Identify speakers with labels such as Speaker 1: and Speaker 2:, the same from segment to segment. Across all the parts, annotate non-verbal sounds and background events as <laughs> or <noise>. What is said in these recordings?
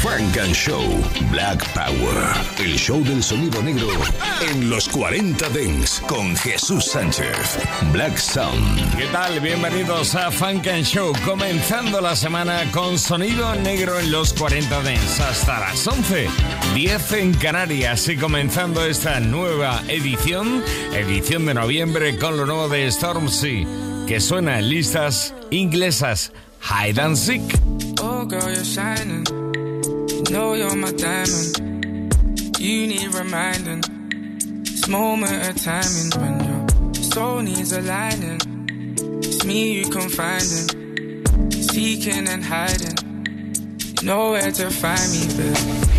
Speaker 1: Frank and Show Black Power. El show del sonido negro en los 40 Dents con Jesús Sánchez. Black Sound.
Speaker 2: ¿Qué tal? Bienvenidos a Funk and Show. Comenzando la semana con sonido negro en los 40 Dents hasta las 11. 10 en Canarias y comenzando esta nueva edición, edición de noviembre con lo nuevo de Stormzy, que suena en listas inglesas. Hide and Seek.
Speaker 3: Oh, girl, you're shining. Know you're my diamond. You need reminding. This moment of timing when your soul needs aligning. It's me you confiding, seeking and hiding. You to find me, babe.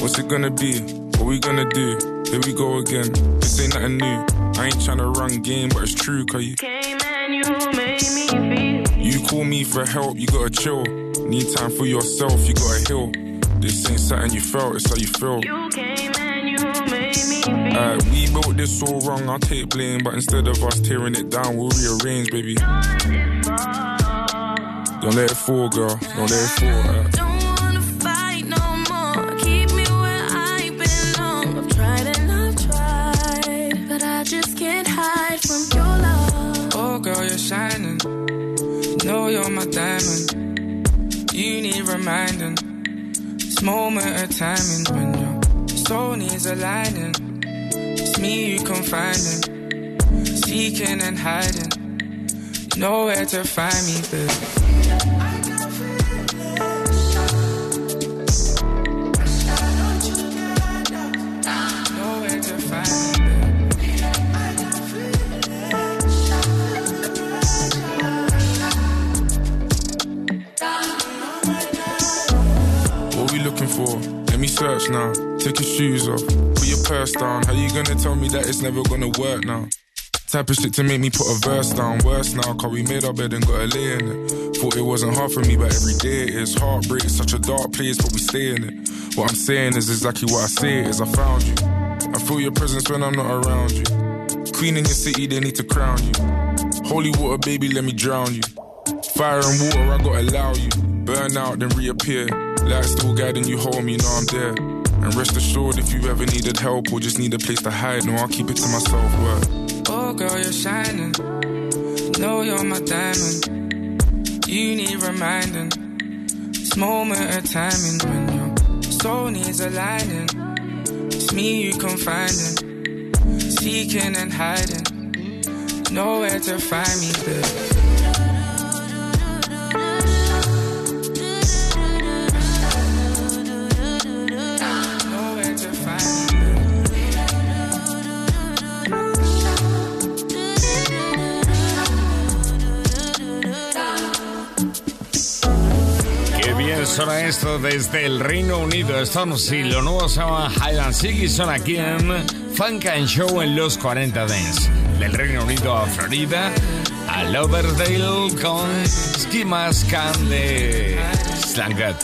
Speaker 3: What's it gonna be? What we gonna do? Here we go again. This ain't nothing new. I ain't tryna run game, but it's true, cause you
Speaker 4: came and you made me feel.
Speaker 3: You call me for help, you gotta chill. Need time for yourself, you gotta heal. This ain't something you felt, it's how you feel.
Speaker 4: You came and you made me feel.
Speaker 3: Uh, we built this all wrong, I'll take blame, but instead of us tearing it down, we'll rearrange, baby. Don't let it fall, girl. Don't let it fall. Uh. Oh, shining. Know you're my diamond. You need reminding. This moment of timing when your soul needs aligning. It's me you can find confiding, seeking and hiding. Nowhere to find me, babe. Search now. Take your shoes off. Put your purse down. How you gonna tell me that it's never gonna work now? Type of shit to make me put a verse down. Worse now, cause we made our bed and got a lay in it. Thought it wasn't hard for me, but every day it is. Heartbreak, is such a dark place, but we stay in it. What I'm saying is exactly what I say is I found you. I feel your presence when I'm not around you. Queen in your city, they need to crown you. Holy water, baby, let me drown you. Fire and water, I gotta allow you. Burn out, then reappear. Light still guiding you home, you know I'm there. And rest assured, if you ever needed help or just need a place to hide, no, I'll keep it to myself. Oh, girl, you're shining. Know you're my diamond. You need reminding. This moment of timing when your soul needs aligning. It's me you confiding, seeking and hiding. Nowhere to find me, babe.
Speaker 2: Suena esto desde el Reino Unido. Stormzy, lo nuevo se llama Highland Seek y son aquí en Funk and Show en los 40 Dance. Del Reino Unido a Florida, a Lauderdale con Ski Mask de Slangat.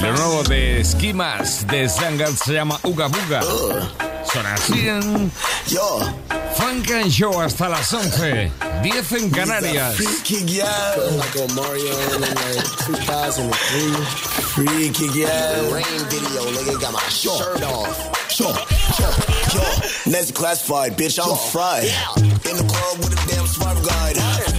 Speaker 2: Lo nuevo de Ski Mask de Slangat se llama Uga Buga. Son así en Funk and Show hasta las 11. 10 en Canarias.
Speaker 5: Freaky girl. Like on Mario in like 2003. Freaky girl. Rain video, nigga got my shirt off. Sure, sure, yo. Next classified, bitch, I'm fried. In the club with a damn smart guide.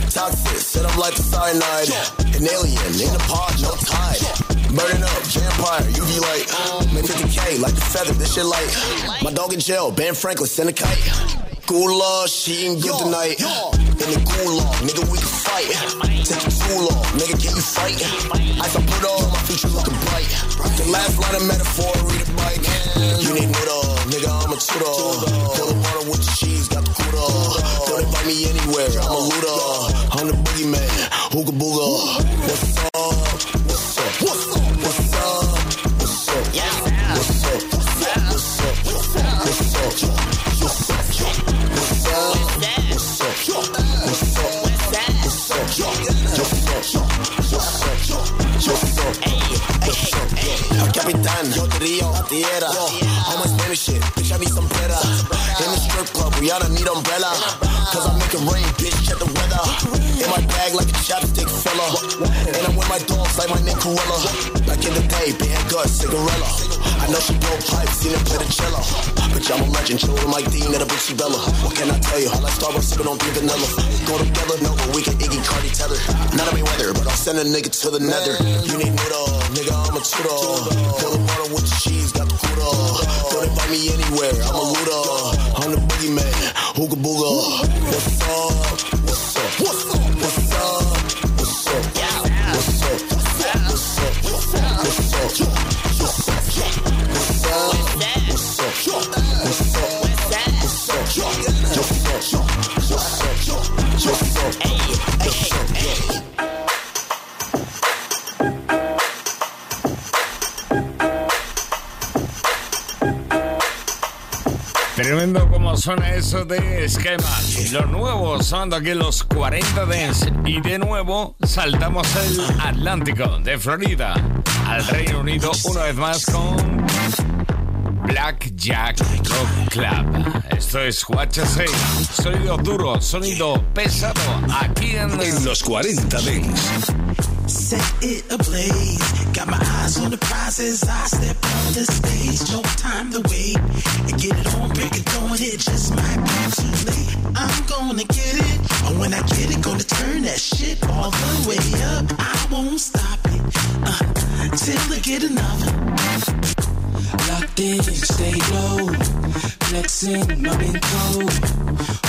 Speaker 5: Toxic, set up like a cyanide. An alien in a pod, no tide. Burning up, vampire, UV light. Um. Man, 50k, like the feather, this shit light. My dog in jail, Ben Franklin, send a kite. Gula, she ain't good tonight. In the gulag, nigga, we can fight. Take your tool off, nigga, can you fight? I can put on, my future looking bright. The last line of metaphor, read it right. You need noodle, nigga, I'm a tutor. Fill the water with the cheese, got the cooler. Don't invite me anywhere, I'm a looter. I'm the boogeyman, hooga booga. What's up? capitan, yo te río, capitán, yo trío, tierra. Shit, bitch, I need some better. In the strip club, Rihanna need umbrella. Cause I make it rain, bitch, check the weather. In my bag like a chapstick filler. And I'm with my dogs like my name Corella. Back in the day, bad gut, cigarella. I know she blow pipes, seen her play the cello. Bitch, I'm a legend, chill with Mike Dean and a bitch, Bella. What can I tell you? I like Starbucks, sipping on pink vanilla. Go together, no, but we can Iggy Cardi tether. Not a weather, but I'll send a nigga to the nether. You need noodle, nigga, I'm a tutor. Fill the water with the cheese. Invite me anywhere, I'm a looter. I'm the boogeyman, hooga booga. What's up? What's up? What's up?
Speaker 2: Suena eso de esquema. Lo nuevo sonando aquí los 40 Dance. Y de nuevo saltamos el Atlántico de Florida al Reino Unido una vez más con Black Jack Rock Club. Esto es Say. Sonido duro, sonido pesado aquí en,
Speaker 1: en los 40 Dance.
Speaker 6: My eyes on the prize as I step on the stage. No time to wait and get it on, break it on. It just might be too late. I'm gonna get it, and when I get it, gonna turn that shit all the way up. I won't stop it uh, till I get enough. Locked in, stay low. Flexing, rubbing cold.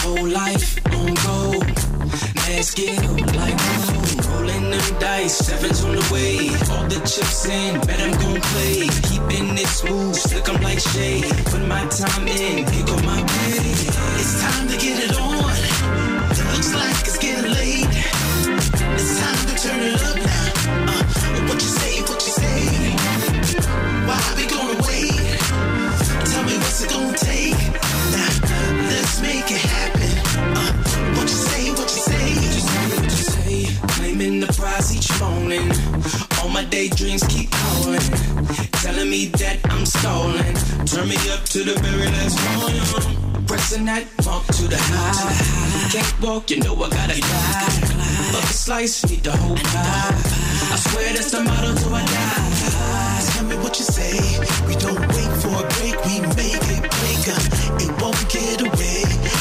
Speaker 6: Whole life on go. Up like gold. Rolling them dice, sevens on the way. All the chips in, bet I'm gon' play. Keeping it smooth, slick 'em like shade. Put my time in, kick on my way. It's time to get it on. Looks like it's getting late. It's time to turn it up high. You know I gotta die. Fuck a slice, need the whole pie. I swear that's the motto till I die. Tell me what you say. We don't wait for a break, we make it up. It won't get away.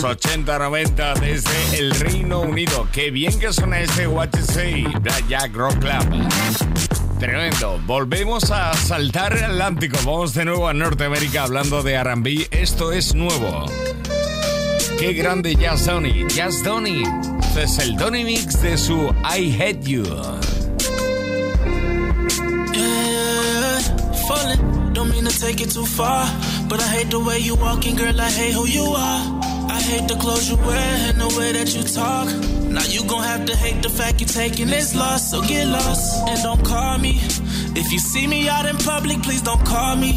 Speaker 2: R&B de los 80-90 desde el Reino Unido. Qué bien que suena ese What You Say, Jack Rock Club. Tremendo. Volvemos a saltar el Atlántico. Vamos de nuevo a Norteamérica hablando de R&B. Esto es nuevo. Qué grande Jazz Donny. Jazz Donny. Este es el Donny Mix de su I Hate You.
Speaker 7: Don't mean to take it too far, but I hate the way you walking, girl. I hate who you are. Hate the clothes you wear and the way that you talk. Now you gon' have to hate the fact you taking this loss, so get lost and don't call me. If you see me out in public, please don't call me.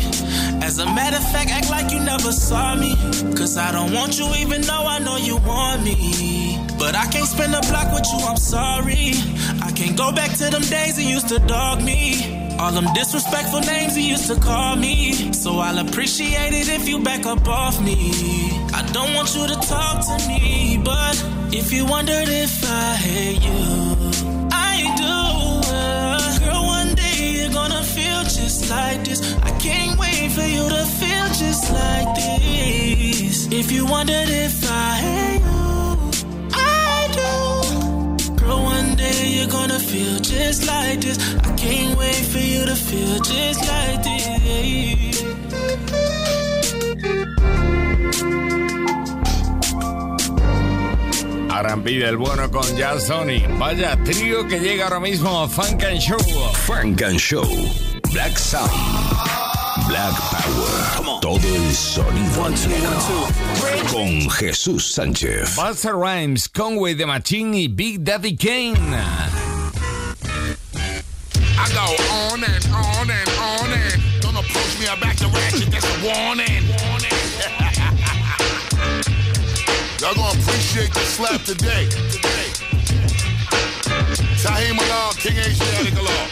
Speaker 7: As a matter of fact, act like you never saw me. Cause I don't want you even though I know you want me. But I can't spend a block with you, I'm sorry. I can't go back to them days you used to dog me. All them disrespectful names you used to call me. So I'll appreciate it if you back up off me. I don't want you to talk to me, but if you wondered if I hate you, I do. Girl, one day you're gonna feel just like this. I can't wait for you to feel just like this. If you wondered if I hate you, I do. Girl, one day you're gonna feel just like this. I can't wait for you to feel just like this.
Speaker 2: R&B del bueno con Jazz Donny. Vaya trío que llega ahora mismo a Funk and Show.
Speaker 1: Funk and Show. Black Sound. Black Power. Todo el sonido negro. Con Jesús Sánchez.
Speaker 2: Buster Rhymes, Conway the Machine y Big Daddy Kane.
Speaker 8: I go on and on and on and don't approach me, I back the ratchet, that's a warning. Y'all gonna appreciate the slap today. Tahim Alal, King Asiatic Alal.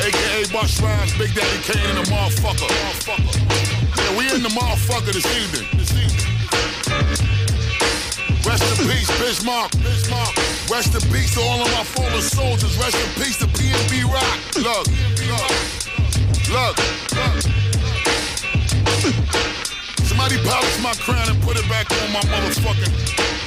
Speaker 8: AKA Busta Rhymes, Big Daddy Kane and the motherfucker. motherfucker. Yeah, we in the motherfucker this evening. This evening. Rest in peace, Biz Markie. Bismarck. Rest in peace to all of my fallen soldiers. Rest in peace to PNB Rock. Look, look, look, look. Somebody polish my crown and put it back on my motherfucking.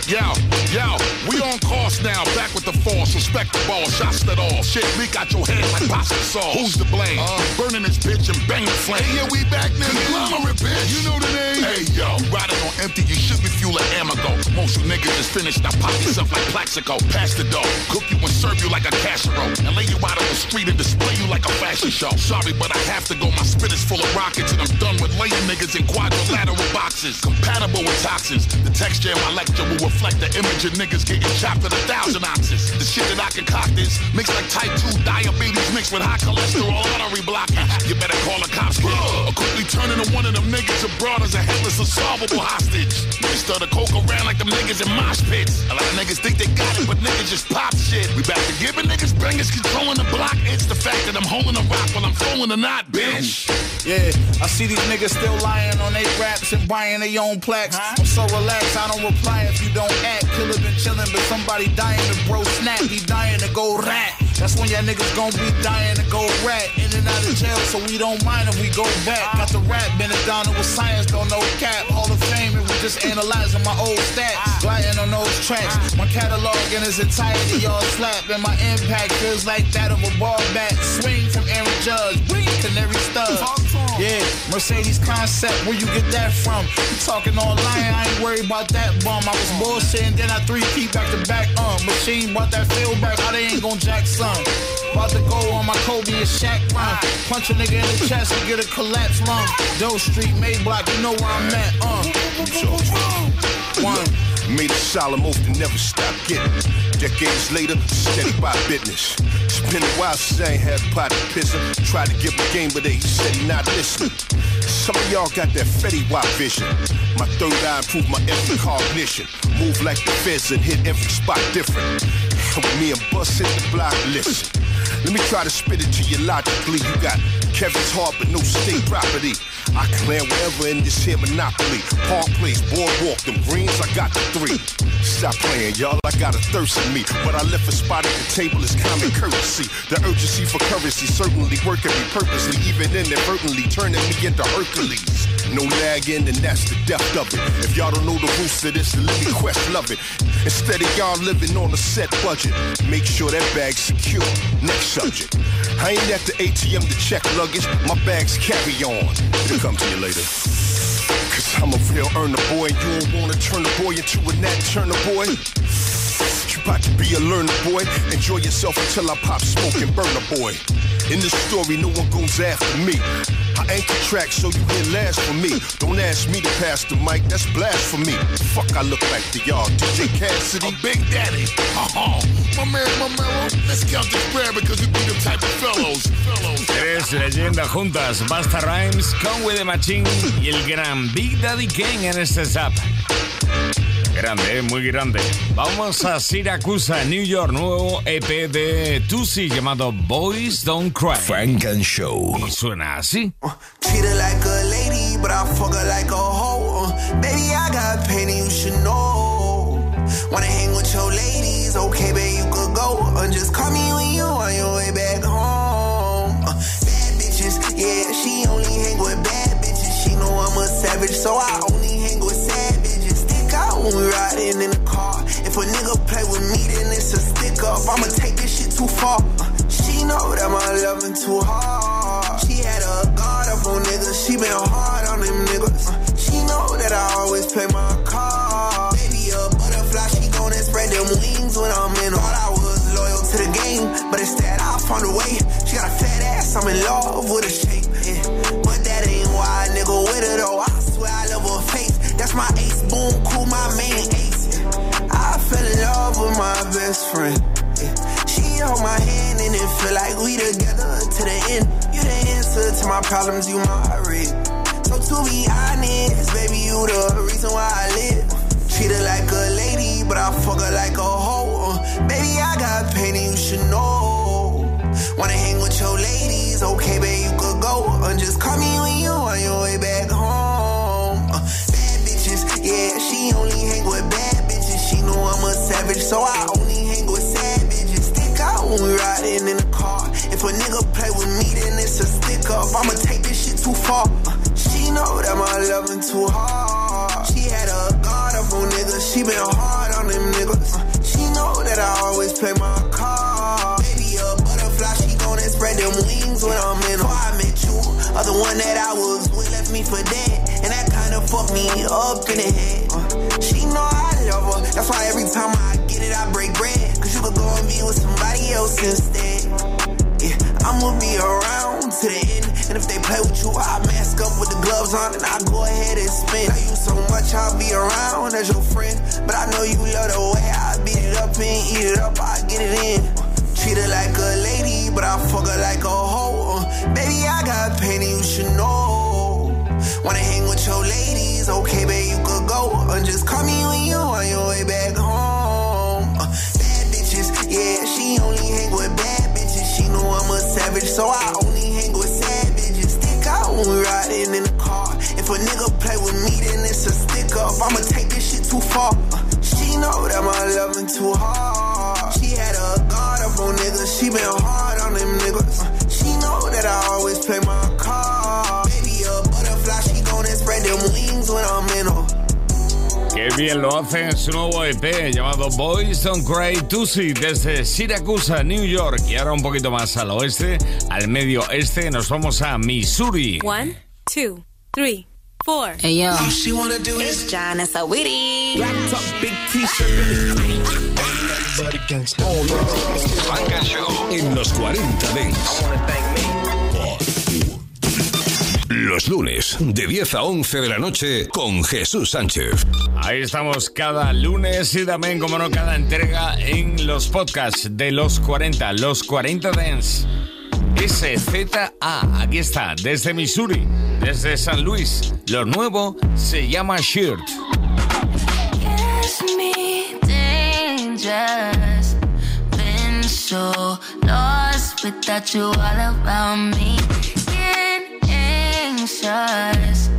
Speaker 8: Yo, yo, we on course now, back with the force. Respect the ball, shots that all. Shit leak out your head like pasta sauce. Who's to blame? Uh, Burning this bitch and bang the flame. Hey, yeah, we back now. Conglomerate, bitch. You know the name. Hey, yo, riding on empty, you should be fueling Amoco. Most you niggas is finished, now pop yourself like Plaxico. Pass the dough, cook you and serve you like a casserole. And lay you out on the street and display you like a fashion show. Sorry, but I have to go. My full of rockets and I'm done with laying niggas in quadrilateral boxes. Compatible with The texture in my lecture will reflect the image of niggas getting chopped at a thousand ounces. The shit that I concoct is mixed like type 2 diabetes mixed with high cholesterol artery blocking. You better call the cops, kid. Or quickly turn into one of them niggas abroad as a headless, unsolvable hostage. Start to coke around like them niggas in mosh pits. A lot of niggas think they got it, but niggas just pop shit. We back to giving niggas bangers controlling the block. It's the fact that I'm holding a rock while I'm throwing a knot, bitch.
Speaker 9: Yeah, I see these niggas still lying on their raps and buying their own plaques. I'm so relaxed, I don't reply if you don't act. Killer been chillin', but somebody dying to bro snap. He dying to go rat. That's when y'all niggas gon' be dying to go rat. In and out of jail, so we don't mind if we go back. Got the rap, been it down with science, don't know cap. Hall of Fame, just analyzing my old stats. Gliding on those tracks. My catalog in its entirety, y'all slap. And my impact feels like that of a ball bat. Swing from Aaron Judge, canary stud. Yeah, Mercedes concept, where you get that from? You talking online, I ain't worried about that bum. I was bullshitting, then I three keep back to back. Uh, machine brought that feel back, how they ain't gon' jack son. About to go on my Kobe and Shaq run. Punch a nigga in the chest and get a collapse lung. Doe Street, Mayblock, you know where I'm at. Uh, one.
Speaker 10: Made a solemn oath to never stop getting. Decades later, steady by business. It's been a while since I ain't had a pot to piss him. Tried to give him game, but they said he not listening. Some of y'all got that Fetty Wap vision. My third eye improved my every cognition. Move like the feds and hit every spot different. Me and Bus hit the block, listen. Let me try to spit it to you logically. You got Kevin's heart, but no state property. I land wherever in this here monopoly. Park Place, Boardwalk, them greens, I got the three. Stop playing, y'all, I got a thirst in me. But I left a spot at the table is common courtesy. The urgency for currency certainly working me purposely, even inadvertently turning me into Hercules. No lagging, and that's the depth of it. If y'all don't know the roots of this, then let me quest love it. Instead of y'all living on a set budget, make sure that bag's secure. Next subject. I ain't at the ATM to check luggage, my bags carry on. It'll come to you later. Cause I'm a real earner boy, you don't wanna turn a boy into a nat turner boy. You about to be a learner boy. Enjoy yourself until I pop smoke and burn a boy. In this story, no one goes after me. I anchor track so you hear last for me. Don't ask me to pass the mic, that's blasphemy. Fuck, I look like to y'all. DJ Cassidy.
Speaker 8: A Big Daddy. Oh, my man, my man, let's count this bread because we be them type of fellows. fellows.
Speaker 2: Tres leyendas juntas, Busta Rhymes, Conway the Machine y el gran Big Daddy Kane en este zap. Grande, eh, muy grande. Vamos a Siracusa, New York, nuevo EP de Tusi llamado Boys Don't Cry.
Speaker 1: Frank and Show.
Speaker 2: Y suena así.
Speaker 11: Treat her like a lady, but I fuck her like a hoe. Uh, baby, I got pain and you should know. Wanna hang with your ladies? Okay, babe, you could go. Uh, just call me when you on your way back home. Uh, bad bitches, yeah, she only hang with bad bitches. She know I'm a savage, so I only hang when we riding in the car. If a nigga play with me, then it's a stick up. I'ma take this shit too far. She know that my loving too hard. She had a guard up on niggas. She been hard on them niggas. She know that I always play my card. Baby, a butterfly, she gonna spread them wings when I'm in. Thought I was loyal to the game, but instead I found a way. She got a fat ass, I'm in love with a shape. Problems, you my rig. So to be honest, baby, you the reason why I live. Treat her like a lady, but I fuck her like a hoe. Baby, I got pain and you should know. Wanna hang with your ladies? Okay, baby, you could go. Just call me when you on your way back home. Bad bitches, yeah, she only hang with bad bitches. She know I'm a savage, so I too far. She know that my loving too hard. She had a guard up on niggas. She been hard on them niggas. She know that I always play my card. Baby, a butterfly, she gonna spread them wings when I'm in. Before I met you, other one that I was with left me for dead, and that kinda fucked me up in the head. Uh, she know I love her. That's why every time I get it, I break bread. Cause you could go and be with somebody else instead. Play with you, I mask up with the gloves on and I go ahead and spin. Love you so much, I'll be around as your friend. But I know you love the way I beat it up and eat it up, I get it in. Treat her like a lady, but I fuck her like a hoe. Baby, I got pain and you should know. Wanna hang with your ladies? Okay, babe, you could go. Uh, just call me when you on your way back home. Bad bitches, yeah, she only hang with bad bitches. She know I'm a savage, so I when we riding in the car. If a nigga play with me, then it's a stick up. I'ma take this shit too far. Uh, she know that my loving too hard.
Speaker 2: Bien lo hace en su nuevo EP llamado Boys Don't Cry Tusi desde Siracusa, New York. Y ahora un poquito más al oeste, al medio este, nos vamos a Missouri.
Speaker 12: One, two, three, four.
Speaker 11: Hey, yo.
Speaker 12: All she wanna do is John and Saweetie.
Speaker 11: big t-shirt.
Speaker 1: Frank and Show en los 40 Dents. Los lunes, de 10 a 11 de la noche, con Jesús Sánchez.
Speaker 2: Ahí estamos cada lunes y también, como no, cada entrega en los podcasts de los 40, los 40 Dance. SZA, aquí está, desde Missouri, desde San Luis. Lo nuevo se llama Shirt.
Speaker 13: Been so lost without you all around me. Anxious.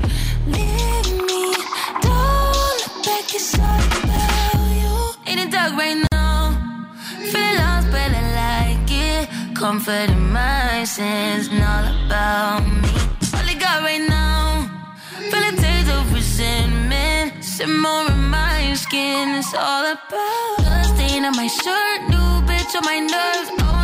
Speaker 13: Leave me, don't look back, it's all about you. In the dark right now, feel lost, but I like it. Comfort in my sins, all about me. All I got right now, feel a taste of resentment. Simmer in my skin, it's all about. Blood stain on my shirt, new bitch on my nerves. Oh,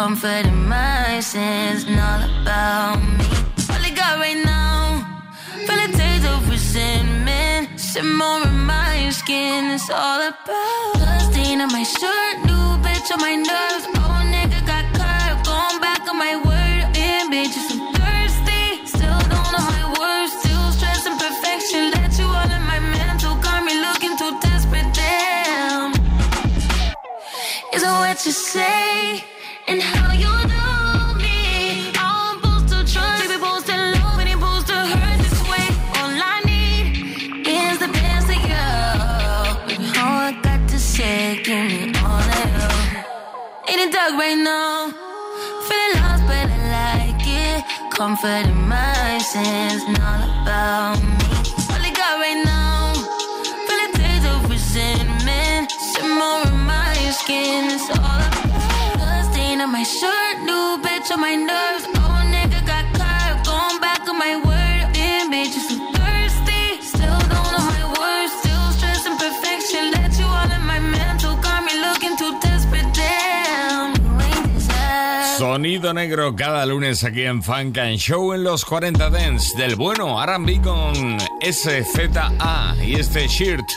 Speaker 13: Comfort in my sins, and all about me. All I got right now, feel a taste of resentment. Simmer in my skin, it's all about. Stain on my shirt, new bitch on my nerves. Oh, nigga got curved, going back on my word. Damn, bitch, you so thirsty. Still don't know my still stressing perfection. Let you all in my mental, got me looking too desperate. Damn. Is what you say Comfort in my sins, and all about me. All I got right now, feel a taste of resentment. Simmer in my skin, it's all about. Blood stain on my shirt, new bitch on my nerves.
Speaker 2: Sonido negro cada lunes aquí en Funk and Show en los 40 Dents del bueno R&B con SZA y este Shirt,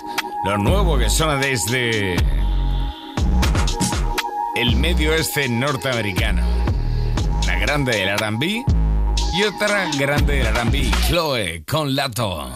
Speaker 2: lo nuevo que suena desde el medio este norteamericano. La grande del R&B y otra grande del R&B, Chloe con Lato.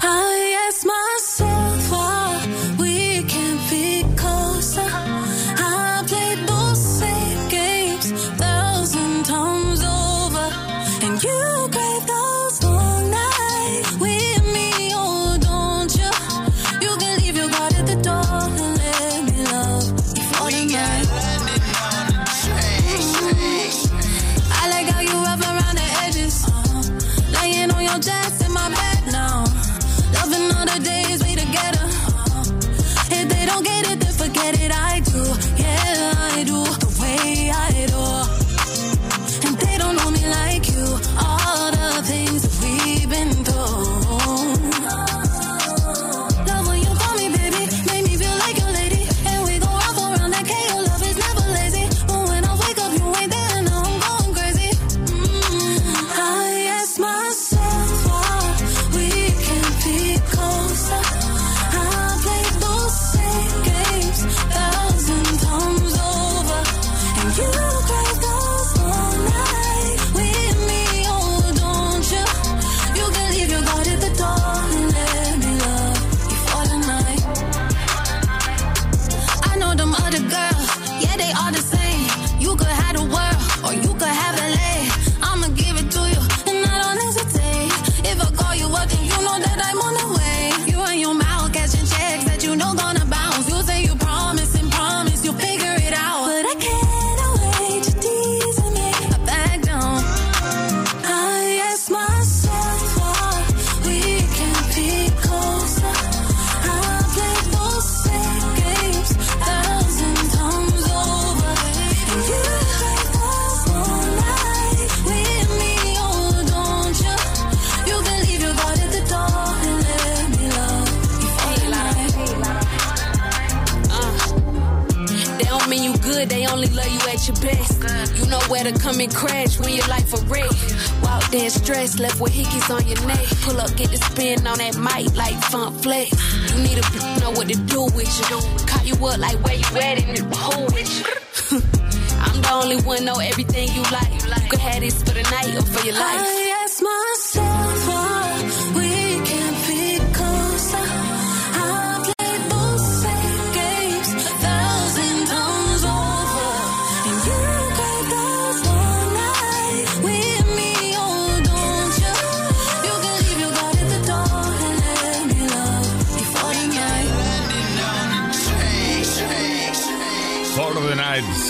Speaker 14: Good, they only love you at your best. You know where to come and crash when your life a wreck. Walk there stressed, left with hickeys on your neck. Pull up, get the spin on that mic like funk flex. You need a bitch know what to do with you. Call you up like where you at in the with you. <laughs>
Speaker 15: I'm the only one know everything you like. You could have this for the night or for your life.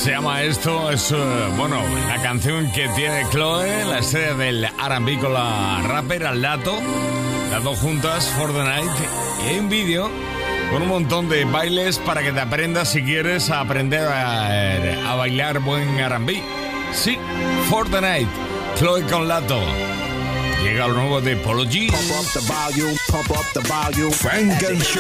Speaker 2: Se llama esto. Es, eh, bueno, la canción que tiene Chloe, la estrella del R&B con la rapper al dato. Las dos juntas, For the Night. Y hay un vídeo con un montón de bailes para que te aprendas si quieres aprender a, a bailar buen R&B. Sí, For the Night. Chloe con Lato. Llega lo nuevo de Polo G.
Speaker 1: Pump up the volume, pump up the volume. Funk and Show.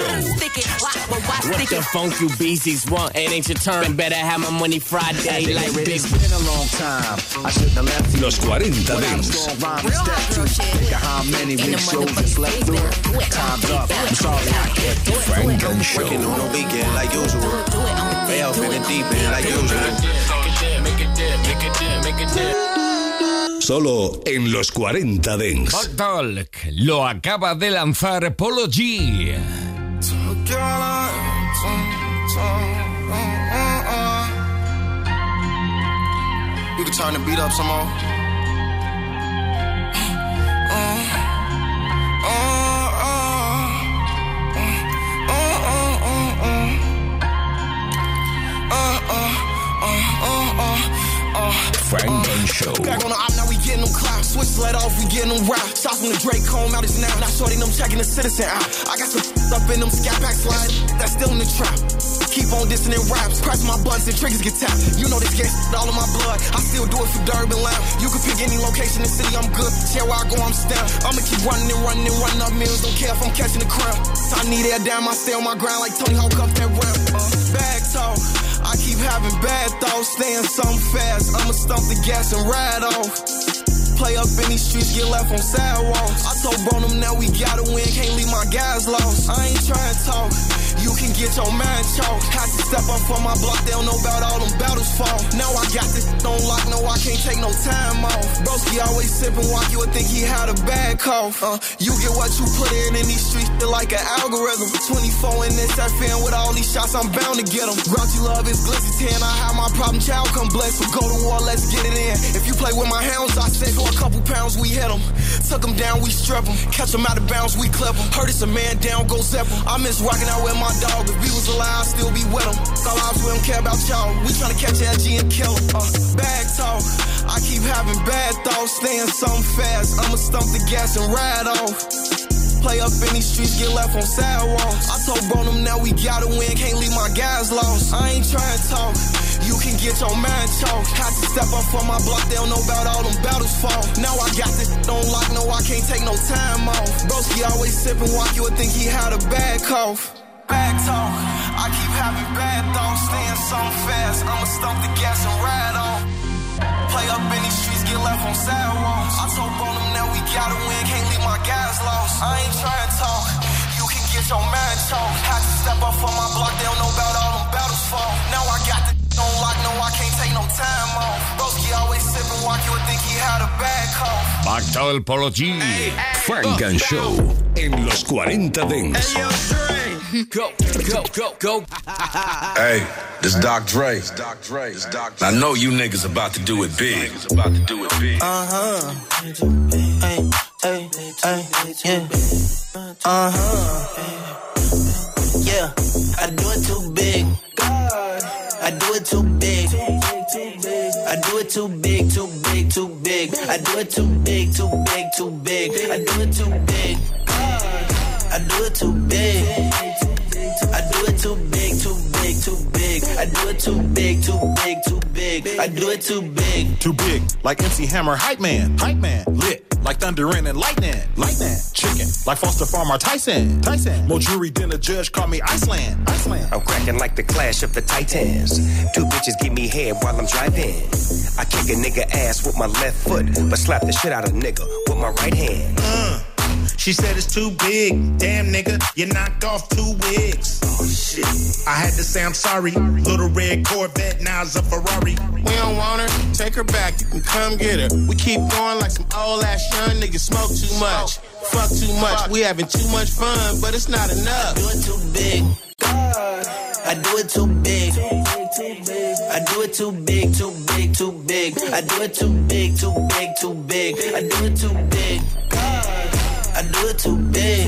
Speaker 16: What the funk you beasties want? It ain't your turn. Better have my money Friday like
Speaker 17: It's been a long time. I shouldn't have left you.
Speaker 1: Los 40
Speaker 17: When I'm
Speaker 1: Dance.
Speaker 17: strong, rhyme and step to. Think of how many weak shows I slept through. Time's up. I'm sorry I can't do it.
Speaker 1: Funk and Show.
Speaker 18: Working on the weekend like usual. Way off in the deep end like usual.
Speaker 1: Solo en los 40 Dents.
Speaker 2: Hot Talk lo acaba de lanzar Polo G.
Speaker 18: You can turn the beat up some more.
Speaker 1: Frank and Show.
Speaker 11: Back on the them clouds. Switch let off, we getting them route. Shots from the Drake comb out his now. Now shorty them checking the citizen out. I got some <laughs> up in them scat pack slide. <laughs> That's still in the trap. Keep on dissing in raps. Crash my blunts and triggers get tapped. You know this gets <laughs> all in my blood. I still do it for Durban Lab. You can pick any location in the city, I'm good. Share where I go, I'm stamped. I'ma keep running and running and running up mills. Don't care if I'm catching the crown. I need air down, I stay on my ground like Tony Hawk up that ramp. Uh, bag talk. I keep having bad thoughts, staying something fast. I'ma stump the gas and ride off. Play up in these streets, get left on sidewalks. I told Bonham now we gotta win, can't leave my guys lost. I ain't trying to talk, you can get your mind chalk. Step up for my block, they don't know about all them battles fall. Now I got this <laughs> don't lock, no I can't take no time off. Broski always sipping walk, you would think he had a bad cough. Uh, you get what you put in in these streets, they're like an algorithm. 24 in this FN with all these shots, I'm bound to get them. Grouchy love is glitzy 10, I have my problem child come blessed. But go to war, let's get it in. If you play with my hounds, I said go a couple pounds, we hit them. Took them down, we strip them. Catch them out of bounds, we clip them. Heard it's a man down, go zip 'em. I miss rocking out with my dog. If we was alive, I'd still be with him. Ops, we don't care about y'all. We tryna catch LG and kill him. Uh, talk. I keep having bad thoughts, staying something fast. I'ma stump the gas and ride off. Play up in these streets, get left on sidewalks. I told Bonham now we gotta win, can't leave my guys lost. I ain't trying to talk, you can get your mind chalked. Had to step up for my block, they don't know about all them battles fall. Now I got this <laughs> on lock, no I can't take no time off. Broski always sipping walk, you would think he had a bad cough. Bad talk, I keep having bad thoughts, staying something fast. I'ma stump the gas and ride on. Play up in these streets, get left on sidewalks. I told Bonham now we gotta win, can't leave my guys lost. I ain't trying to talk, you can get your mind chalked. Had to step up for my block, they don't know about all them battles fall. Now I got the <laughs> on lock, no I can't take no time off. Broski always sipping walk, you would think he had a bad cough.
Speaker 2: Back to el Polo G.
Speaker 1: Funk and Show. En los 40 Dance.
Speaker 16: Go, go, go, go.
Speaker 10: Hey, this Doc Dre. I know you niggas about to do it big. About to do it big.
Speaker 11: Uh huh. Hey, hey, hey, yeah. Uh huh. Yeah, I do it too big. I do it too big. I do it too big, too big, too big. I do it too big, too big, too big. I do it too big. I do it too big. I do it too big, too big, too big. I do it too big, too big, too big. I do it too big.
Speaker 19: Too big, like MC Hammer, hype man, hype man. Lit, like thunder and lightning, lightning. Chicken, like Foster Farmer, Tyson, Tyson. More jury than a judge, call me Iceland, Iceland.
Speaker 20: I'm cracking like the clash of the titans. Two bitches give me head while I'm driving. I kick a nigga ass with my left foot, but slap the shit out of nigga with my right hand.
Speaker 21: Uh, she said it's too big. Damn, nigga, you knocked off two wigs. Oh, shit. I had to say I'm sorry. Little red Corvette, now it's a Ferrari.
Speaker 22: We don't want her, take her back, you can come get her. We keep going like some old ass young niggas smoke too much. Fuck too much, we having too much fun, but it's not enough.
Speaker 11: Do it too big. I do it too big. I do it too big, too big, too big. I do it too big, too big, too big. I do it too big. I do it too big.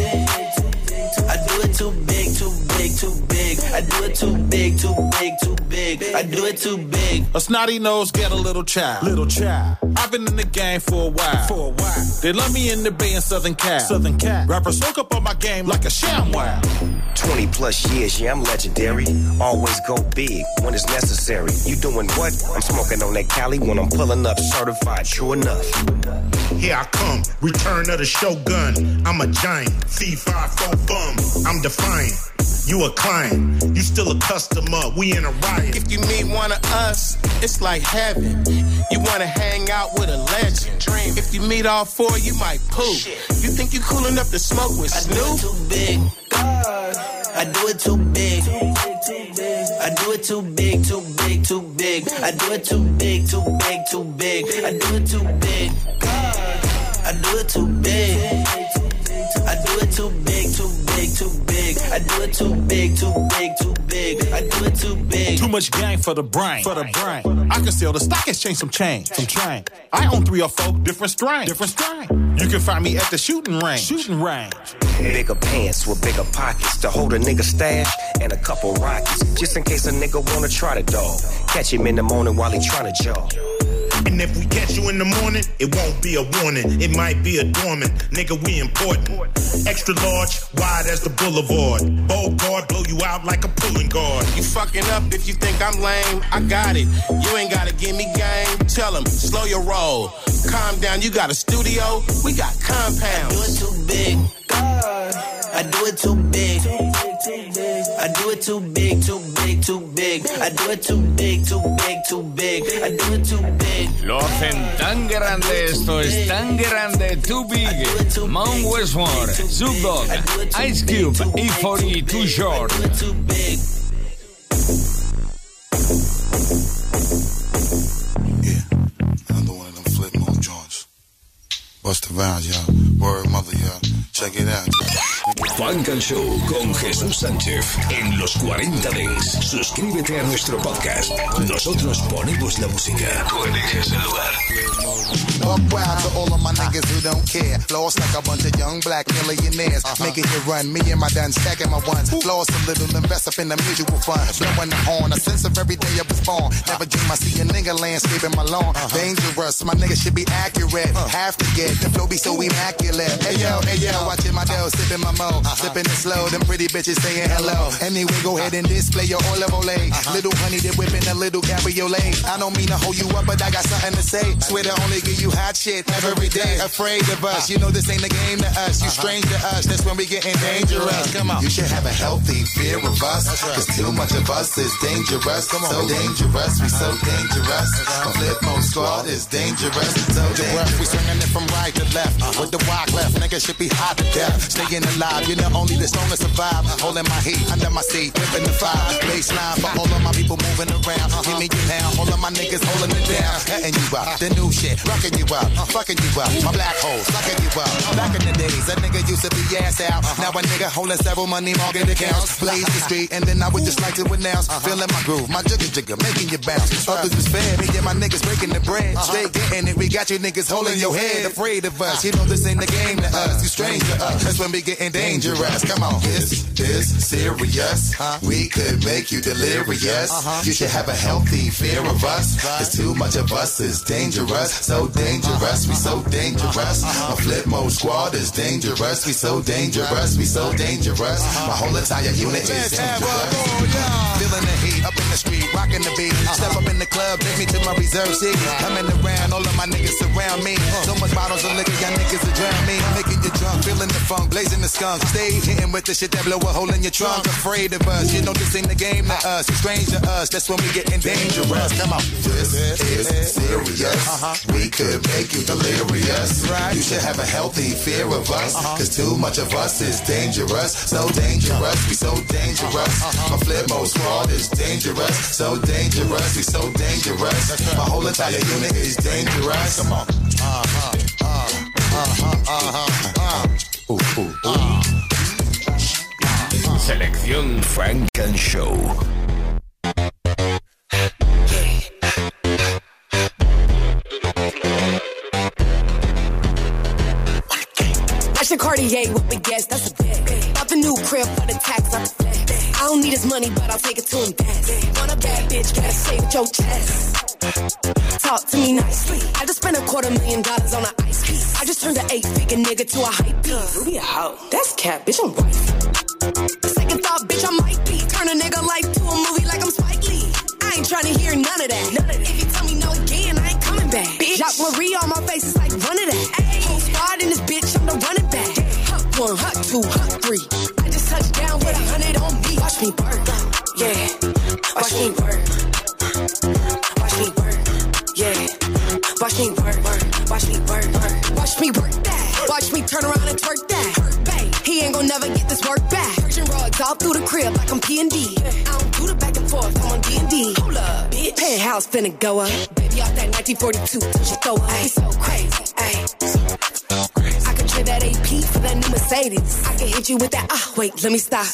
Speaker 11: I do it too big, too big, too big. I do it too big, too big, too big. I do it too big.
Speaker 23: A snotty nose get a little child. Little child. I've been in the game for a while. For a while. They love me in the Bay and Southern Cal. Southern Cal. Rappers soak up on my game like a sham wow.
Speaker 20: 20 plus years, yeah, I'm legendary. Always go big when it's necessary. You doing what? I'm smoking on that Cali when I'm pulling up certified, true enough.
Speaker 21: Here I come, return of the shogun. I'm a giant, C5 bum. I'm defiant. You a client, you still a customer. We in a riot.
Speaker 22: If you meet one of us, it's like heaven. You wanna hang out with a legend. Dream. If you meet all four, you might poop. You think you cool enough to smoke with
Speaker 11: I do it
Speaker 22: Snoop?
Speaker 11: too big. I do it too big. I do it too big, too big, too big. I do it too big, too big, too big. I do it too big. I do it too big. Too big. I do it too big, too big, too big. I do it too big.
Speaker 23: Too much gang for the brain. For the brain. I can sell the stock exchange some change. Some train. I own three or four different strains. Different strain. You can find me at the shooting range. Shooting range.
Speaker 20: Bigger pants with bigger pockets to hold a nigga stash and a couple rockets. Just in case a nigga wanna try the dog. Catch him in the morning while he tryna jog.
Speaker 21: And if we catch you in the morning, it won't be a warning. It might be a dormant. Nigga, we important. Extra large, wide as the boulevard. Bold guard, blow you out like a pulling guard.
Speaker 22: You fucking up if you think I'm lame. I got it. You ain't gotta give me game. Tell him, slow your roll. Calm down, you got a studio. We got
Speaker 11: I do
Speaker 22: compounds.
Speaker 11: it too big. God. I do it too big. I do it too big, too big, too big. I do it too big, too big, too big. I do it too big.
Speaker 2: Lo hacen tan grande, esto es tan grande, too big. Mount Westmore, Snoop Dogg, Ice Cube, E40, Too Short.
Speaker 11: Too big.
Speaker 24: Another one of them flip mode joints. Bust the rounds, y'all. Word mother, y'all. Check it out.
Speaker 1: Funk and Show con Jesús Sánchez en los 40 Dance. Suscríbete a nuestro podcast. Nosotros ponemos la música. Tú eliges el lugar.
Speaker 25: Buck wild to all of my niggas who don't care. Lost like a bunch of young black millionaires. Uh-huh. Making it run, me and my done stacking my ones. Lost a little, invest up in the mutual fund. Blowing the horn, a sense of every day I was born. Uh-huh. Never dream I see a nigga landscaping my lawn. Uh-huh. Dangerous, my nigga should be accurate. Have to get the flow be so immaculate. Hey yo, hey yo, watching my dough, sipping my mo. Uh-huh. Sipping it slow, them pretty bitches saying hello. Uh-huh. Anyway, go ahead and display your Oil of Olay. Uh-huh. Little honey, they whipping a little cabriolet. I don't mean to hold you up, but I got something to say. Swear to only give you hot shit every day. Afraid of us, you know this ain't a game to us. You strange to us, that's when we getting dangerous. Come on. You should have a healthy fear of us. Cause too much of us is dangerous. So dangerous, we so dangerous. Flip mode squad is dangerous. So dangerous. We swinging it from right to left. With the walk left, niggas should be hot to death. Staying alive, you know only the strongest survive. Holding my heat under my seat, whipping the fire. Baseline for all of my people moving around. Give me your pound, all of my niggas holding it down. Cutting you up, the new shit, rocking you up, fucking you up. My black holes, sucking you up. Back in the days, that nigga used to be ass out. Now a nigga holding several money market accounts. Blaze the street, and then I would just like to announce. Feeling my groove, my jigger jigger, making you bounce. Others is fair, me and my niggas breaking the bread. Uh-huh. Stay getting it, we got you niggas holding your head. Afraid of us, you know this ain't the game to us. You strange to us, that's when we getting dangerous. Come on.
Speaker 24: This is serious. We could make you delirious. Uh-huh. You should have a healthy fear of us. Cause too much of us is dangerous. So dangerous, we so dangerous. Uh-huh. A flip mode squad is dangerous. We so dangerous, we so dangerous. Uh-huh. My whole entire unit is dangerous.
Speaker 25: Feeling the heat up in the street, rocking the beat. Step up in the club, take me to my reserve seat. Coming around, all of my niggas surround me. So much bottles of liquor, y'all niggas are drown me. Making you drunk, feeling the funk, blazing the skunk. Stay hitting with the shit that blow a hole in your trunk. Afraid of us, you know this ain't the game to us. You strange to us, that's when we getting dangerous. Come on.
Speaker 24: This is serious. We could make you delirious. You should have a healthy fear of us. Cause too much of us is dangerous. So dangerous, we so dangerous. dangerous. My Flipmode squad is dangerous, so dangerous, we so dangerous. My whole entire unit is dangerous. Come on. Uh-huh, uh, uh-huh, uh-huh, uh. Ooh, ooh.
Speaker 1: Selección Show.
Speaker 26: Watch the Cartier with big gas, that's a bet. Bought the new crib for the tax, I'm I don't need his money, but I'll take it to him fast. Want a bad bitch, gotta save your chest. Talk to me nicely. I just spent a quarter million dollars on an ice piece. I just turned an eight figure nigga to a hype piece. Ruby a hoe. That's cat, bitch, I'm white. Second thought, bitch, I might be. Turn a nigga life to a movie like I'm Spike Lee. I ain't trying to hear none of that. None of that. If you tell me no again, I ain't coming back. Bitch, Jacques Marie on my face bitch. Penthouse finna go up. Baby, off that 1942, touch your throw up. Ay, so crazy, ayy. I can trade that AP for that new Mercedes. I can hit you with that. Ah, wait, let me stop.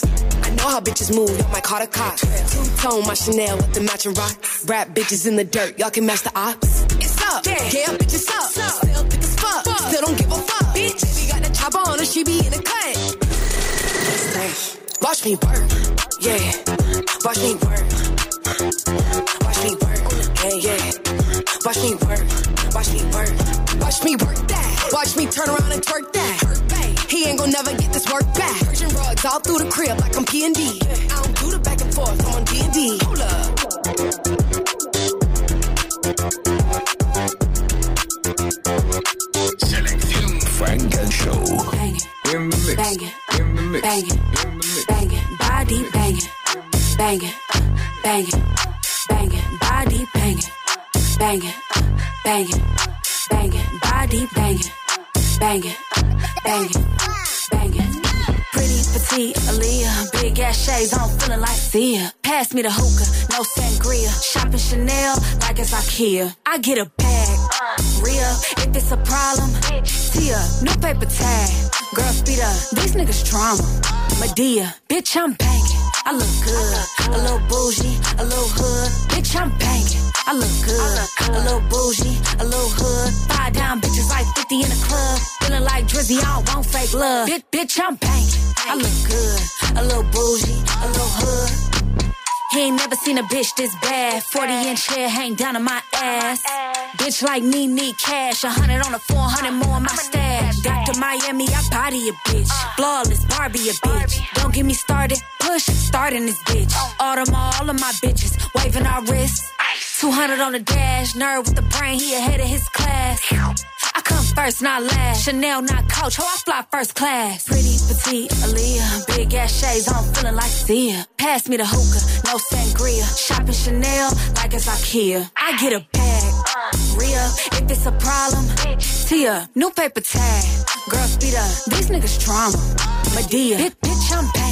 Speaker 26: I know how bitches move. Y'all might call the cops. Two tone, my Chanel with the matching rocks. Rap bitches in the dirt. Y'all can match the ops. It's up, yeah, yeah bitches up. Still thick as fuck. Still don't give a fuck, bitch. Baby got the chopper on her. She be in the cut. Watch me work, yeah. Watch me work. Watch me work, yeah, yeah. Watch me work, watch me work, watch me work that. Watch me turn around and twerk that. He ain't gonna never get this work back. Persian rugs all through the crib like I'm P and D. I don't do the back and forth, I'm on D and D. Hold up.
Speaker 1: Selección Funk and Show.
Speaker 14: In the mix. Banging. In the mix. Banging. Banging. Body banging. Banging. Banging. Banging. Body banging. Banging. Banging. Banging. Body banging. Banging. Banging. Banging. Pretty petite Aaliyah, big ass shades on, feeling like Sia. Pass me the hookah, no sangria. Shopping Chanel like it's IKEA. I get a bag, real. If it's a problem, Tia, new paper tag. Girl, speed up, these niggas trauma. Medea, bitch, I'm banging. I look good, a little bougie, a little hood. Bitch, I'm banging. I look good, a little bougie, a little hood. Five down bitches like 50 in the club. Feeling like Drizzy, I don't want fake love. Bitch, bitch, I'm banging. I look good, a little bougie, a little hood. He ain't never seen a bitch this bad. 40 inch hair hang down on my ass. Bitch like me need cash. A hundred on the 400 more in my stash. Dr. Miami, I body a bitch. Flawless Barbie a bitch. Don't get me started. Push, starting this bitch. Audemars, all of my bitches. Waving our wrists. 200 on the dash. Nerd with the brain, he ahead of his class. Come first, not last. Chanel, not coach. How I fly first class. Pretty petite Aaliyah. Big ass shades on, feeling like Sia. Pass me the hookah, no sangria. Shopping Chanel like it's IKEA. I get a bag. Uh, Real, if it's a problem. Tia, new paper tag. Girl, speed up. These niggas trauma. Medea, bitch, I'm banging.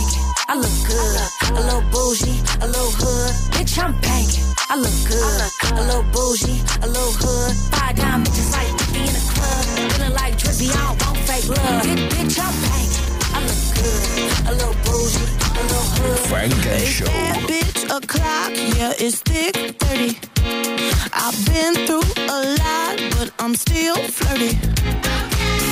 Speaker 14: I look good, a little bougie, a little hood. Bitch, I'm banging. I look good, a little bougie, a little hood. Five down bitches like 50 in the club. Feeling like Drizzy, I don't want fake love. Bitch, bitch, I'm banging. I look good, a little bougie, a little hood.
Speaker 1: Funk and Show.
Speaker 27: That bitch o'clock, yeah, it's thick 30. I've been through a lot, but I'm still flirty.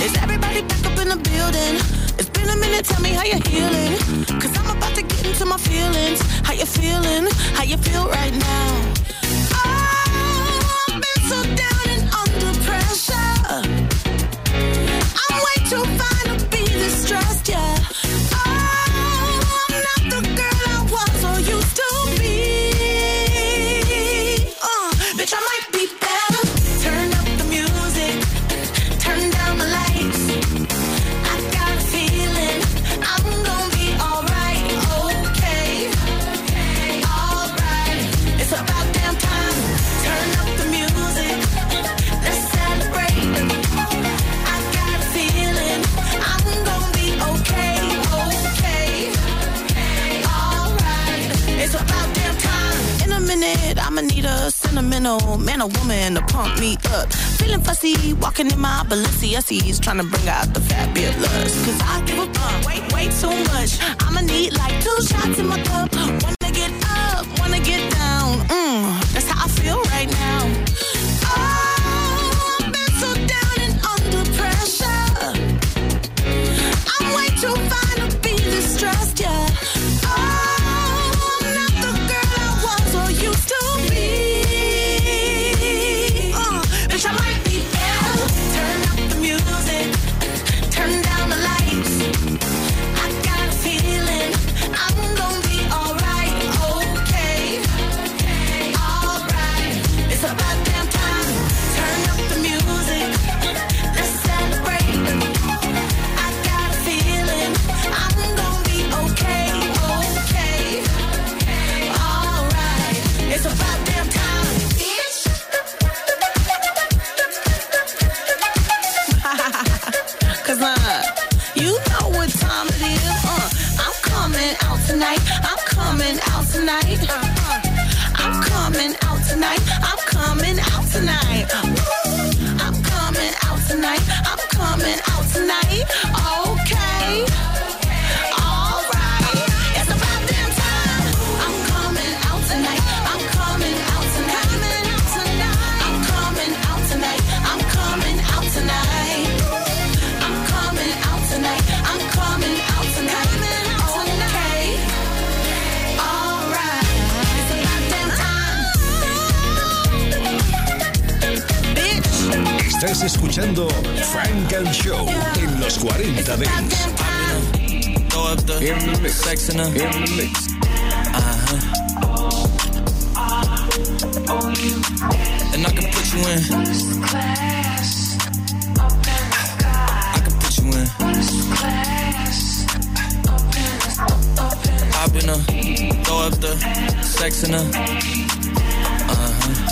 Speaker 27: Is everybody back up in the building? It's been a minute, tell me how you're healing. Cause I'm about to get into my feelings. How you feeling? How you feel right now? Oh, Walking in my Balenciagas, trying to bring out the fabulous. Cause I give a fuck, way, way too much. I'ma need like two shots in my cup. Wanna
Speaker 1: escuchando Funk and Show en los 40
Speaker 28: Dance. Up the sex in her. Uh-huh. And I can put you in. I can put you in. Hop in her. Throw up the sex in her. Uh-huh.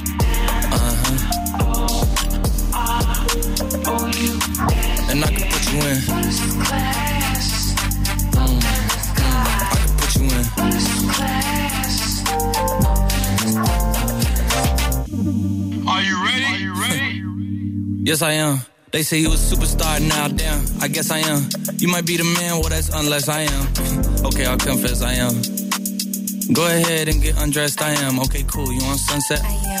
Speaker 28: Yes, I am. They say you a superstar now, damn. I guess I am. You might be the man, well, that's unless I am. okay, I'll confess I am. Go ahead and get undressed, I am. Okay, cool. You on sunset? I am.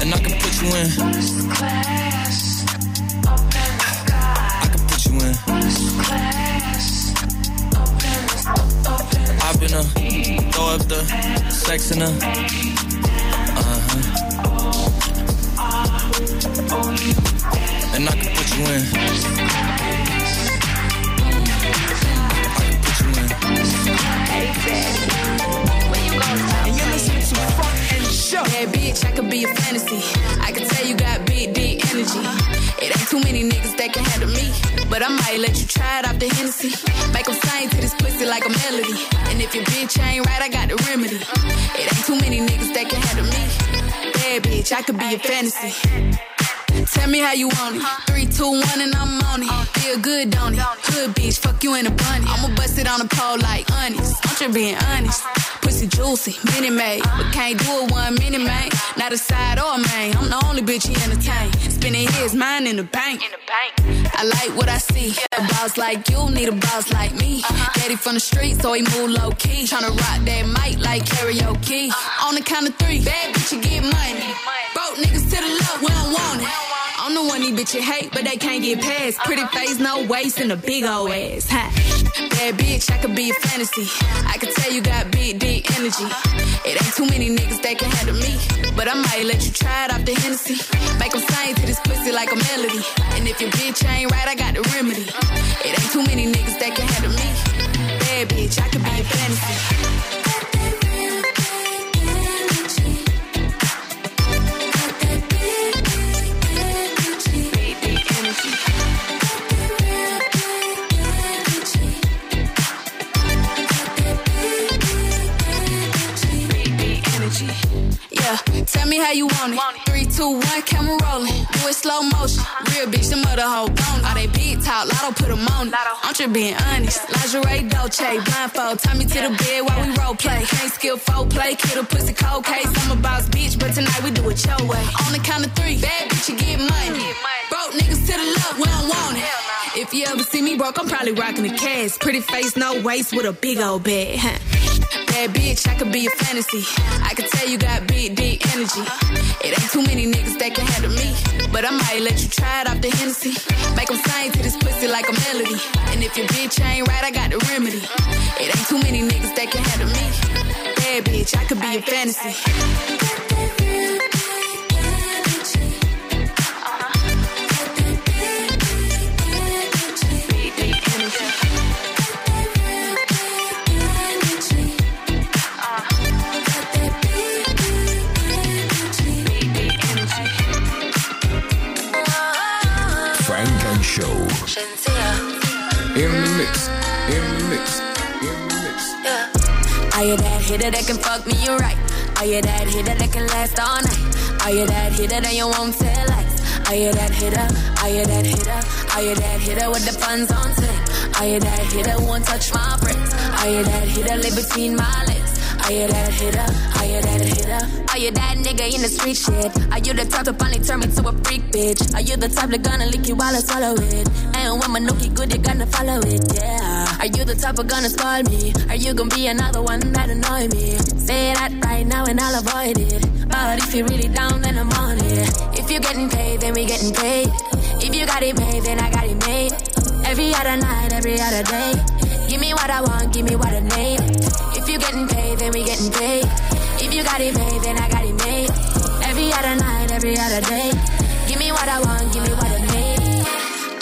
Speaker 28: And I can put you in. I can put you in. I've been a throw up the sex in her. Uh-huh. And I can put you in. I can put you in.
Speaker 29: Show. Hey, bitch, I could be a fantasy. I can tell you got big, big energy. It ain't too many niggas that can handle me. But I might let you try it off the Hennessy. Make them sing to this pussy like a melody. And if your bitch ain't right, I got the remedy. It ain't too many niggas that can handle me. Bad bitch, I could be a fantasy. Tell me how you want it. Three, two, one, and I'm on it. Feel
Speaker 30: good, don't it? Hood bitch, fuck you in a bunny. I'ma bust it on the pole like honest. I'm just being honest. Pussy juicy, mini made, but can't do it one mini man. Not a side or a main. I'm the only bitch he entertain. Spending his mind in the bank. In the bank. I like what I see. Yeah. A boss like you need a boss like me. Uh-huh. Daddy from the street, so he move low key. Tryna rock that mic like karaoke. Uh-huh. On the count of three, bad bitch, you get money. Broke niggas to the left, we don't want it. I'm the one these bitches hate, but they can't get past. Pretty uh-huh. face, no waist, and a big old ass. Ha. Bad bitch, I could be a fantasy. I could tell you got big, deep energy. It ain't too many niggas that can handle me. But I might let you try it off the Hennessy. Make them sing to this pussy like a melody. And if your bitch ain't right, I got the remedy. It ain't too many niggas that can handle me. Bad bitch, I could be a fantasy. Me how you want it. Three, two, one, camera rolling. Do it slow motion. Real bitch, the mother hoe. All they big talk, lotto put 'em on. it. I'm just being honest. Lingerie, Dolce, blindfold. Tie me to the bed while we role play. Can't skill foul play, kill a pussy cold case. I'm a boss bitch, but tonight we do it your way. On the count of three, bad bitch, you get money. Broke niggas to the left, we don't want it. If you ever see me broke, I'm probably rocking a cast. Pretty face, no waist, with a big old bag. <laughs> Bad bitch, I could be a fantasy. I could tell you got big, deep energy. It ain't too many niggas that can handle me. But I might let you try it off the Hennessy. Make them sing to this pussy like a melody. And if your bitch ain't right, I got the remedy. It ain't too many niggas that can handle me. Bad bitch, I could be a fantasy. Are you that hitter that can fuck me right? Are you that hitter that can last all night? Are you that hitter that you won't tell lies? Are you that hitter? Are you that hitter? Are you that hitter with the funds on tip? Are you that hitter won't touch my bricks? Are you that hitter live between my legs? Are you that hitter? Are you that hitter? Are you that nigga in the street shit? Are you the type to finally turn me to a freak bitch? Are you the type that gonna lick you while I swallow it? And when my nookie good, you gonna follow it, yeah. Are you the type of gonna spoil me? Are you gonna be another one that annoy me? Say that right now and I'll avoid it. But if you're really down, then I'm on it. If you're getting paid, then we getting paid. If you got it made, then I got it made. Every other night, every other day. Give me what I want, give me what I need. If you getting paid, then we getting paid. If you got it made, then I got it made. Every other night, every other day. Give me what I want, give me what I.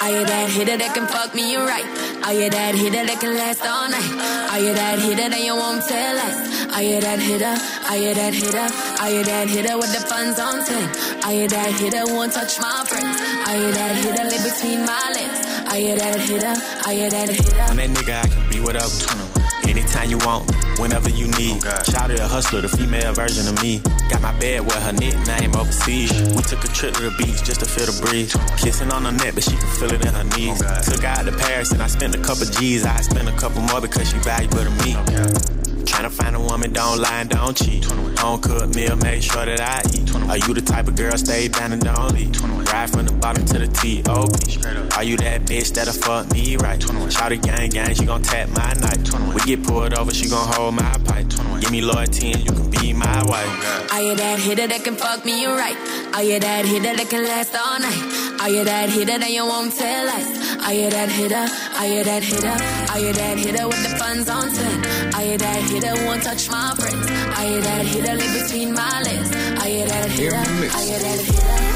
Speaker 30: Are you that hitter that can fuck me right? Are you that hitter that can last all night? Are you that hitter that you won't tell us? Are you that hitter? Are you that hitter? Are you that hitter with the funds on 10? Are you that hitter won't touch my friends? Are you that hitter live between my legs? Are you that hitter? Are you that hitter?
Speaker 18: I'm that nigga, I can be whatever. Anytime you want, whenever you need. Shout out a hustler, the female version of me. Got my bed with her nickname overseas. We took a trip to the beach just to feel the breeze. Kissing on her neck, but she can feel it in her knees. Took her out to Paris and I spent a couple G's. I spent a couple more because she valuable to me. Tryna find a woman, don't lie and don't cheat. Home cooked meal, make sure that I eat. Are you the type of girl stay down and don't leave? Ride from the bottom to the T.O.P. Are you that bitch that'll fuck me right? Shout the gang gang, she gon' tap my knife. We get pulled over, she gon' hold my pipe. Give me loyalty and you can be my wife.
Speaker 30: Are you that hitter that can fuck me right? Are you that hitter that can last all night? Are you that hitter that you won't tell us? Are you that hitter? Are you that hitter? Are you that hitter with the funds on 10? Are you that hitter won't touch my friends? Are you that hitter live between my legs? Are you that hitter? Are you that hitter?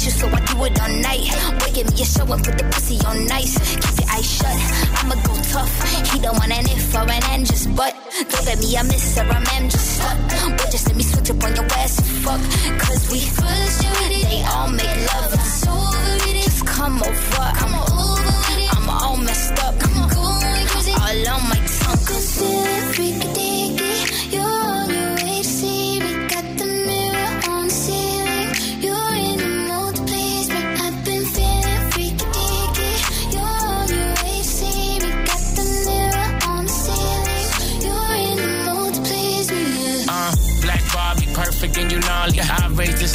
Speaker 28: issues, so I do it all night. Boy, give me a show and put the pussy on nice. Keep your eyes shut, I'ma go tough. He don't want an if or an end, just but. Don't let me, I miss her, I'm am just stuck. Boy, just let me switch up on your ass and fuck. Cause we first they all make love. It's over it. Just come over, I'm over. I'm all messed up. I'm going crazy. All on my tongue. Cause we're freaky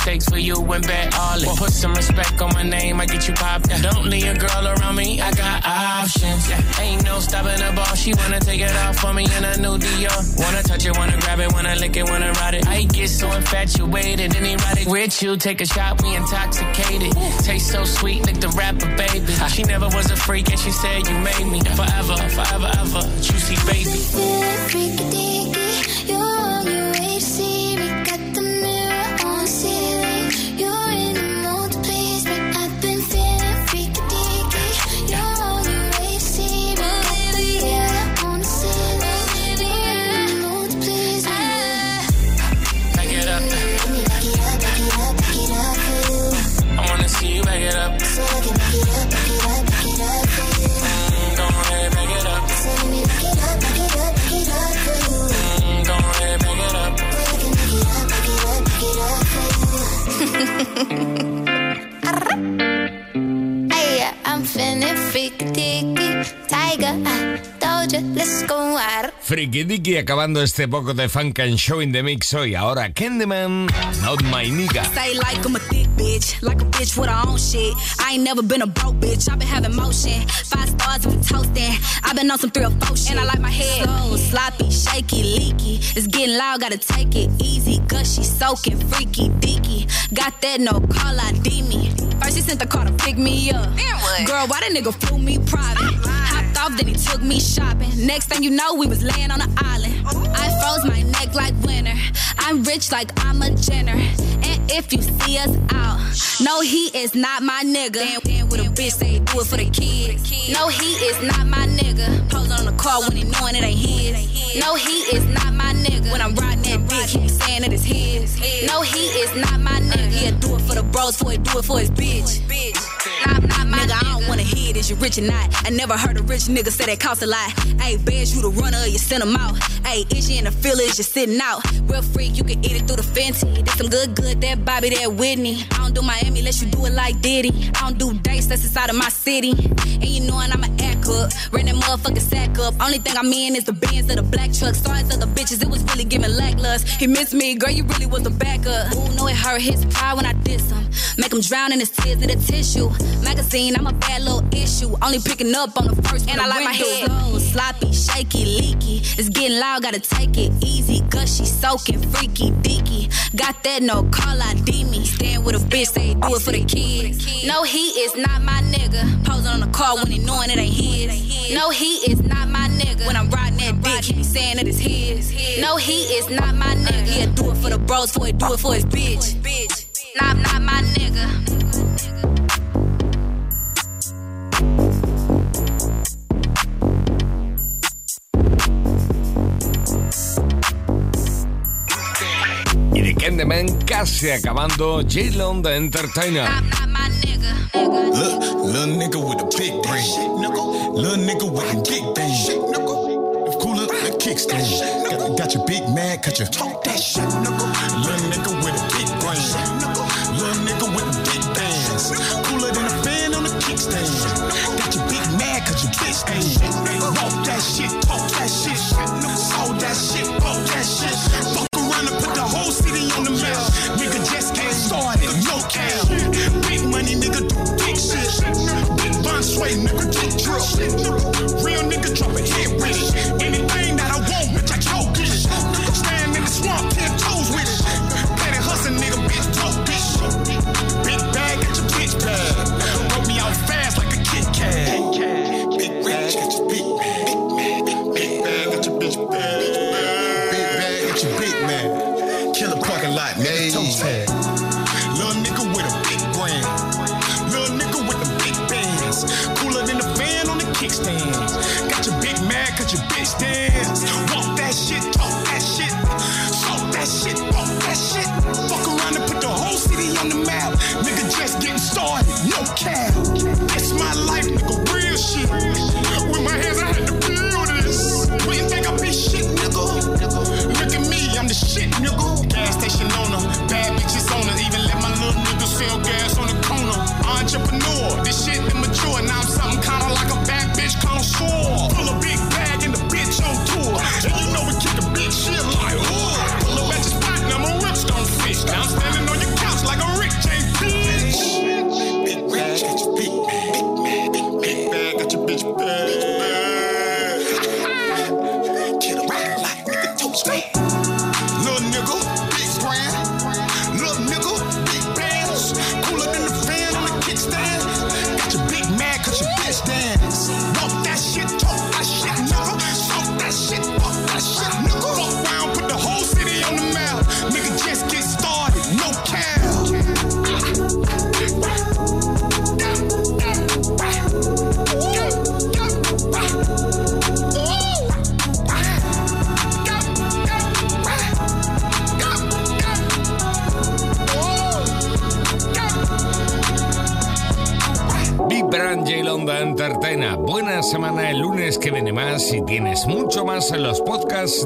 Speaker 31: raise the stakes for you and bet all it. Put some respect on my name, I get you popped. Don't leave a girl around me, I got options. Yeah. Ain't no stopping the ball, she wanna take it off for me in a new Dior. Wanna touch it, wanna grab it, wanna lick it, wanna ride it. I get so infatuated erotic. With you, take a shot, we intoxicated. Taste so sweet, like the rapper, baby. She never was a freak and she said you made me. Forever, forever, ever, juicy baby.
Speaker 28: Freaky, Mm-hmm. <laughs>
Speaker 2: Friki Dicky acabando este poco de funk and show in the mix hoy. Ahora Candyman, not my nigga.
Speaker 32: Stay like I'm a thick bitch, like a bitch with her own shit. I ain't never been a broke bitch, I've been having motion. Five stars we toasting. I've been on some three or four shit. And I like my head slow, sloppy, shaky, leaky. It's getting loud, gotta take it easy. Gushy, soaking, freaky, deaky. Got that no call ID me. First he sent the car to pick me up. Girl, why that nigga flew me private? Ah. Hopped off, then he took me shopping. Next thing you know, we was laying on the island. I froze my neck like winter. I'm rich like I'm a Jenner. And if you see us out, no, he is not my nigga. Damn, with a bitch, say do it for the kids. No, he is not my nigga. Pose on the car when he knowing it ain't his. No, he is not my nigga. When I'm riding that dick, he be saying that it's his. No, he is not my nigga. Yeah, do it for the bros, for it, do it for his bitch bitch. bitch. Not, not my nigga, I don't wanna hear it. Is you rich or not? I never heard a rich nigga say that cost a lot. Hey, bears you the runner, or you send them out. Hey, is you in the feelings, you sitting out. Real freak, you can eat it through the Fenty. This some good, good, that Bobby, that Whitney. I don't do Miami unless you do it like Diddy. I don't do dates, that's inside of my city. And you knowin' I'm an act up. Ran that motherfucking sack up. Only thing I'm in is the bands of the black truck. Stars of the bitches, it was really giving lacklust. He missed me, girl, you really was the backup. Ooh, know it hurt his pride when I diss him. Make him drown in his tears in the tissue. Magazine, I'm a bad little issue. Only picking up on the first And I like my head slow, sloppy, shaky, leaky. It's getting loud, gotta take it easy. Gushy, soaking, freaky, deaky. Got that no call ID me. Stand with a bitch, say do it for the kids. No, he is not my nigga. Posing on the car when he knowing it ain't his. No, he is not my nigga. When I'm riding that dick, he be saying that it's his. No, he is not my nigga. Yeah, do it for the bros, for it, do it for his bitch. Not, not my nigga.
Speaker 2: se ven casi acabando G-Lon The Entertainer.
Speaker 30: Little nigga with a big thing. Little nigga with a big thing. Cooler than a
Speaker 6: kickstand. Got, got your big man, cut your talk that shit. Little nigga with a big brain. Little nigga with a big bands. Cooler than a fan on a kickstand. Got your big man, cut your bitch ain't. Walk that shit.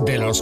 Speaker 33: de los